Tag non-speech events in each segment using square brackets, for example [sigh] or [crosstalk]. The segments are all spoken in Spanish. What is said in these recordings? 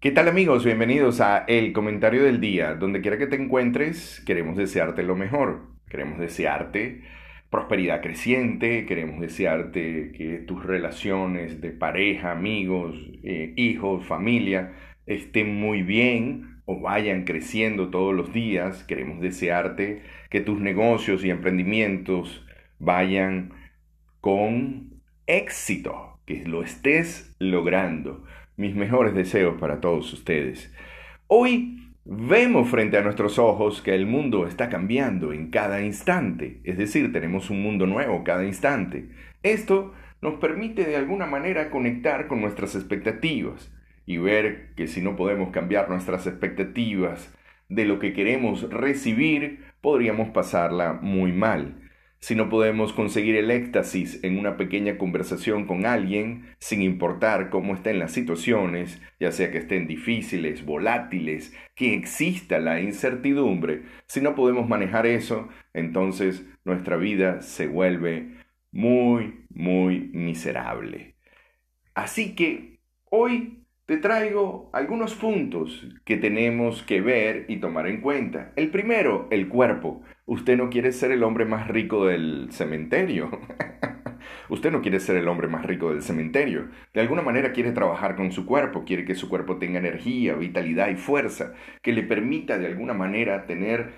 ¿Qué tal amigos? Bienvenidos a El Comentario del Día. Donde quiera que te encuentres, queremos desearte lo mejor. Queremos desearte prosperidad creciente, queremos desearte que tus relaciones de pareja, amigos, eh, hijos, familia estén muy bien o vayan creciendo todos los días. Queremos desearte que tus negocios y emprendimientos vayan con éxito, que lo estés logrando. Mis mejores deseos para todos ustedes. Hoy Vemos frente a nuestros ojos que el mundo está cambiando en cada instante, es decir, tenemos un mundo nuevo cada instante. Esto nos permite de alguna manera conectar con nuestras expectativas y ver que si no podemos cambiar nuestras expectativas de lo que queremos recibir, podríamos pasarla muy mal si no podemos conseguir el éxtasis en una pequeña conversación con alguien, sin importar cómo estén las situaciones, ya sea que estén difíciles, volátiles, que exista la incertidumbre, si no podemos manejar eso, entonces nuestra vida se vuelve muy, muy miserable. Así que hoy te traigo algunos puntos que tenemos que ver y tomar en cuenta. El primero, el cuerpo. Usted no quiere ser el hombre más rico del cementerio. [laughs] Usted no quiere ser el hombre más rico del cementerio. De alguna manera quiere trabajar con su cuerpo, quiere que su cuerpo tenga energía, vitalidad y fuerza, que le permita de alguna manera tener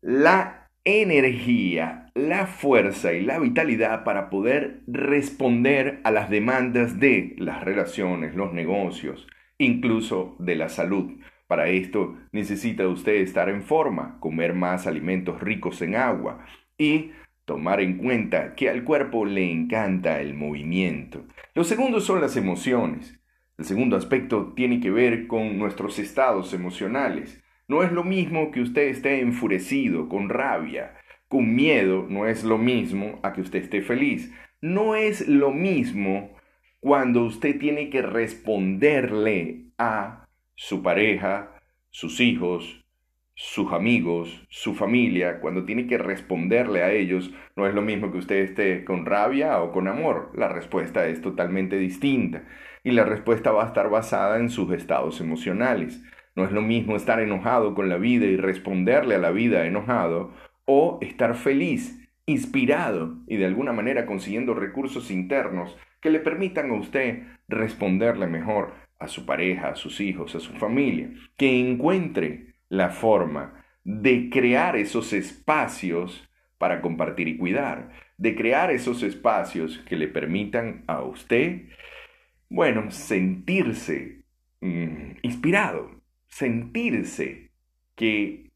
la energía, la fuerza y la vitalidad para poder responder a las demandas de las relaciones, los negocios, incluso de la salud. Para esto necesita usted estar en forma, comer más alimentos ricos en agua y tomar en cuenta que al cuerpo le encanta el movimiento. Los segundos son las emociones. El segundo aspecto tiene que ver con nuestros estados emocionales. No es lo mismo que usted esté enfurecido, con rabia, con miedo, no es lo mismo a que usted esté feliz. No es lo mismo cuando usted tiene que responderle a su pareja, sus hijos, sus amigos, su familia, cuando tiene que responderle a ellos, no es lo mismo que usted esté con rabia o con amor. La respuesta es totalmente distinta y la respuesta va a estar basada en sus estados emocionales. No es lo mismo estar enojado con la vida y responderle a la vida enojado o estar feliz, inspirado y de alguna manera consiguiendo recursos internos que le permitan a usted responderle mejor a su pareja, a sus hijos, a su familia, que encuentre la forma de crear esos espacios para compartir y cuidar, de crear esos espacios que le permitan a usted, bueno, sentirse mm, inspirado, sentirse que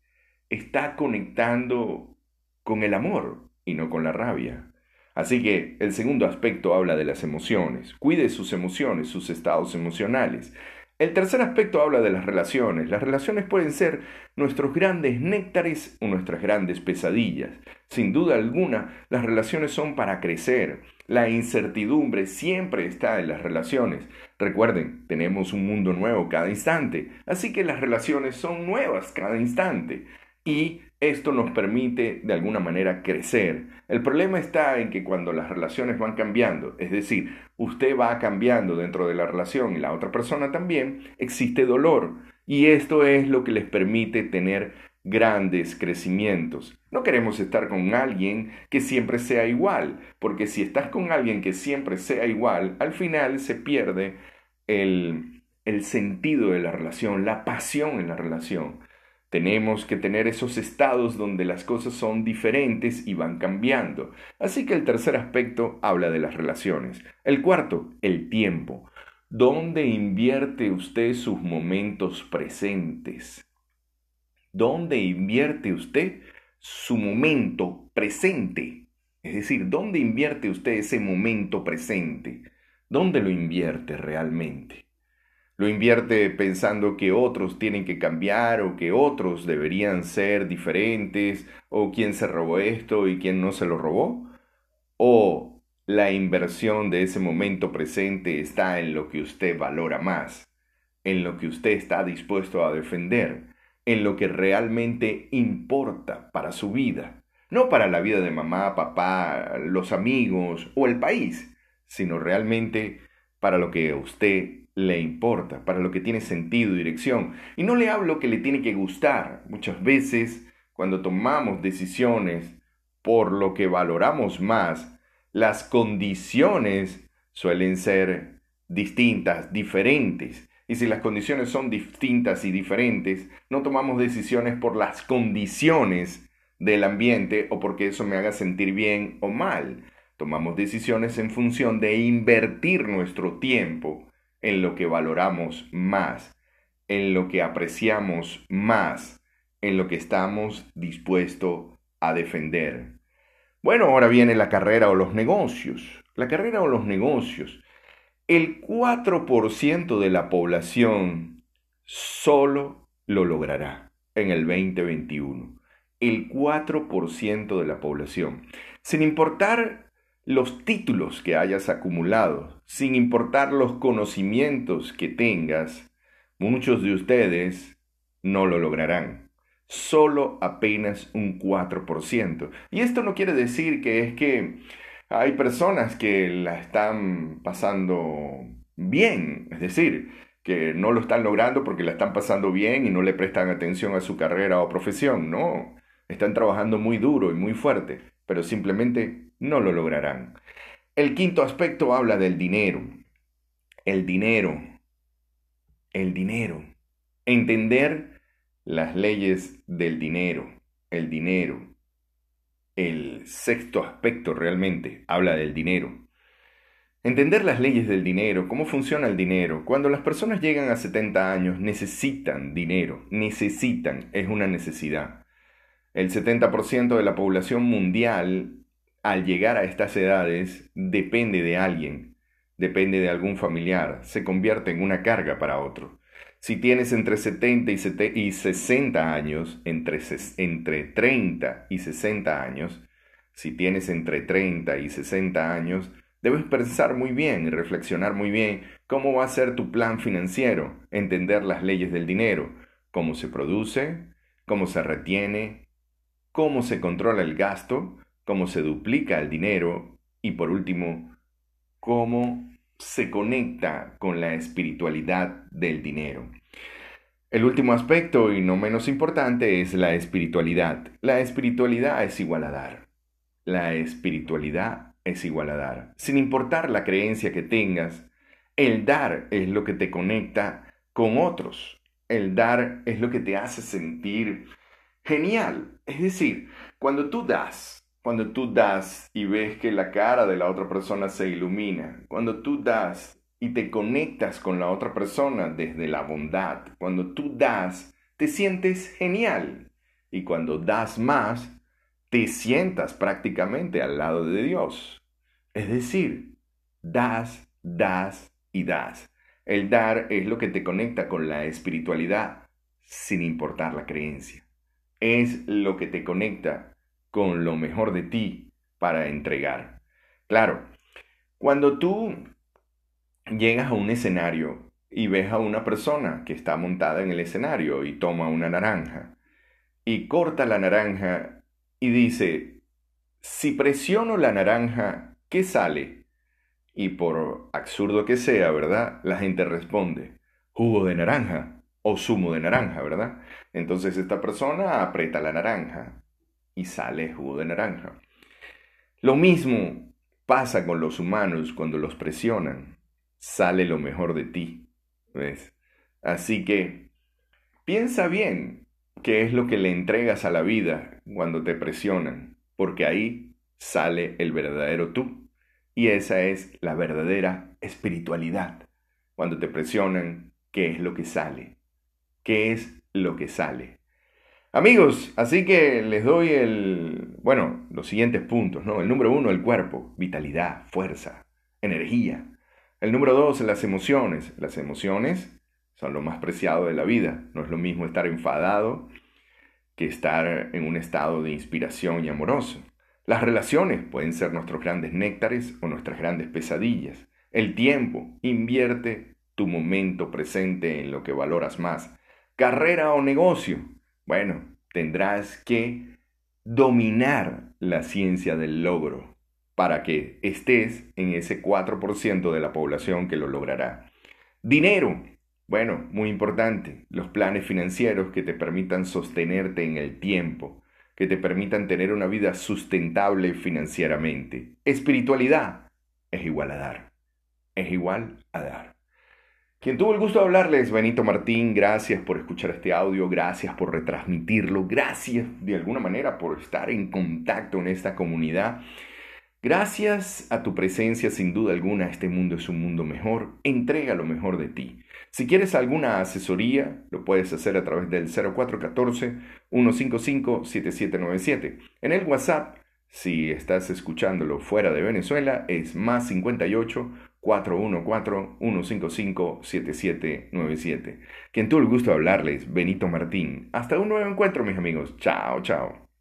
está conectando con el amor y no con la rabia. Así que el segundo aspecto habla de las emociones. Cuide sus emociones, sus estados emocionales. El tercer aspecto habla de las relaciones. Las relaciones pueden ser nuestros grandes néctares o nuestras grandes pesadillas. Sin duda alguna, las relaciones son para crecer. La incertidumbre siempre está en las relaciones. Recuerden, tenemos un mundo nuevo cada instante, así que las relaciones son nuevas cada instante. Y esto nos permite de alguna manera crecer. El problema está en que cuando las relaciones van cambiando, es decir, usted va cambiando dentro de la relación y la otra persona también, existe dolor. Y esto es lo que les permite tener grandes crecimientos. No queremos estar con alguien que siempre sea igual, porque si estás con alguien que siempre sea igual, al final se pierde el, el sentido de la relación, la pasión en la relación. Tenemos que tener esos estados donde las cosas son diferentes y van cambiando. Así que el tercer aspecto habla de las relaciones. El cuarto, el tiempo. ¿Dónde invierte usted sus momentos presentes? ¿Dónde invierte usted su momento presente? Es decir, ¿dónde invierte usted ese momento presente? ¿Dónde lo invierte realmente? ¿Lo invierte pensando que otros tienen que cambiar o que otros deberían ser diferentes o quién se robó esto y quién no se lo robó? ¿O la inversión de ese momento presente está en lo que usted valora más, en lo que usted está dispuesto a defender? en lo que realmente importa para su vida, no para la vida de mamá, papá, los amigos o el país, sino realmente para lo que usted le importa, para lo que tiene sentido y dirección. Y no le hablo que le tiene que gustar. Muchas veces, cuando tomamos decisiones por lo que valoramos más, las condiciones suelen ser distintas, diferentes. Y si las condiciones son distintas y diferentes, no tomamos decisiones por las condiciones del ambiente o porque eso me haga sentir bien o mal. Tomamos decisiones en función de invertir nuestro tiempo en lo que valoramos más, en lo que apreciamos más, en lo que estamos dispuestos a defender. Bueno, ahora viene la carrera o los negocios. La carrera o los negocios. El 4% de la población solo lo logrará en el 2021. El 4% de la población. Sin importar los títulos que hayas acumulado, sin importar los conocimientos que tengas, muchos de ustedes no lo lograrán. Solo apenas un 4%. Y esto no quiere decir que es que hay personas que la están pasando bien, es decir, que no lo están logrando porque la están pasando bien y no le prestan atención a su carrera o profesión, no, están trabajando muy duro y muy fuerte, pero simplemente no lo lograrán. El quinto aspecto habla del dinero. El dinero. El dinero. Entender las leyes del dinero. El dinero. El sexto aspecto realmente habla del dinero. Entender las leyes del dinero, cómo funciona el dinero. Cuando las personas llegan a 70 años necesitan dinero, necesitan, es una necesidad. El 70% de la población mundial al llegar a estas edades depende de alguien, depende de algún familiar, se convierte en una carga para otro. Si tienes entre 70 y 60 años, entre, entre 30 y 60 años, si tienes entre 30 y 60 años, debes pensar muy bien y reflexionar muy bien cómo va a ser tu plan financiero, entender las leyes del dinero, cómo se produce, cómo se retiene, cómo se controla el gasto, cómo se duplica el dinero y por último, cómo se conecta con la espiritualidad del dinero. El último aspecto y no menos importante es la espiritualidad. La espiritualidad es igual a dar. La espiritualidad es igual a dar. Sin importar la creencia que tengas, el dar es lo que te conecta con otros. El dar es lo que te hace sentir genial. Es decir, cuando tú das, cuando tú das y ves que la cara de la otra persona se ilumina, cuando tú das y te conectas con la otra persona desde la bondad, cuando tú das, te sientes genial. Y cuando das más, te sientas prácticamente al lado de Dios. Es decir, das, das y das. El dar es lo que te conecta con la espiritualidad sin importar la creencia. Es lo que te conecta con lo mejor de ti para entregar. Claro, cuando tú llegas a un escenario y ves a una persona que está montada en el escenario y toma una naranja y corta la naranja y dice, si presiono la naranja, ¿qué sale? Y por absurdo que sea, ¿verdad? La gente responde, jugo de naranja o zumo de naranja, ¿verdad? Entonces esta persona aprieta la naranja y sale jugo de naranja. Lo mismo pasa con los humanos cuando los presionan. Sale lo mejor de ti. ¿Ves? Así que piensa bien qué es lo que le entregas a la vida cuando te presionan, porque ahí sale el verdadero tú. Y esa es la verdadera espiritualidad. Cuando te presionan, ¿qué es lo que sale? ¿Qué es lo que sale? Amigos, así que les doy el, bueno, los siguientes puntos, ¿no? El número uno, el cuerpo, vitalidad, fuerza, energía. El número dos, las emociones. Las emociones son lo más preciado de la vida. No es lo mismo estar enfadado que estar en un estado de inspiración y amoroso. Las relaciones pueden ser nuestros grandes néctares o nuestras grandes pesadillas. El tiempo, invierte tu momento presente en lo que valoras más. Carrera o negocio, bueno, tendrás que dominar la ciencia del logro para que estés en ese 4% de la población que lo logrará. Dinero. Bueno, muy importante, los planes financieros que te permitan sostenerte en el tiempo, que te permitan tener una vida sustentable financieramente. Espiritualidad es igual a dar. Es igual a dar. Quien tuvo el gusto de hablarles, Benito Martín, gracias por escuchar este audio, gracias por retransmitirlo, gracias de alguna manera por estar en contacto en esta comunidad. Gracias a tu presencia, sin duda alguna, este mundo es un mundo mejor. Entrega lo mejor de ti. Si quieres alguna asesoría, lo puedes hacer a través del 0414-155-7797. En el WhatsApp, si estás escuchándolo fuera de Venezuela, es más 58 414-155-7797. Quien tuvo el gusto de hablarles, Benito Martín. Hasta un nuevo encuentro, mis amigos. Chao, chao.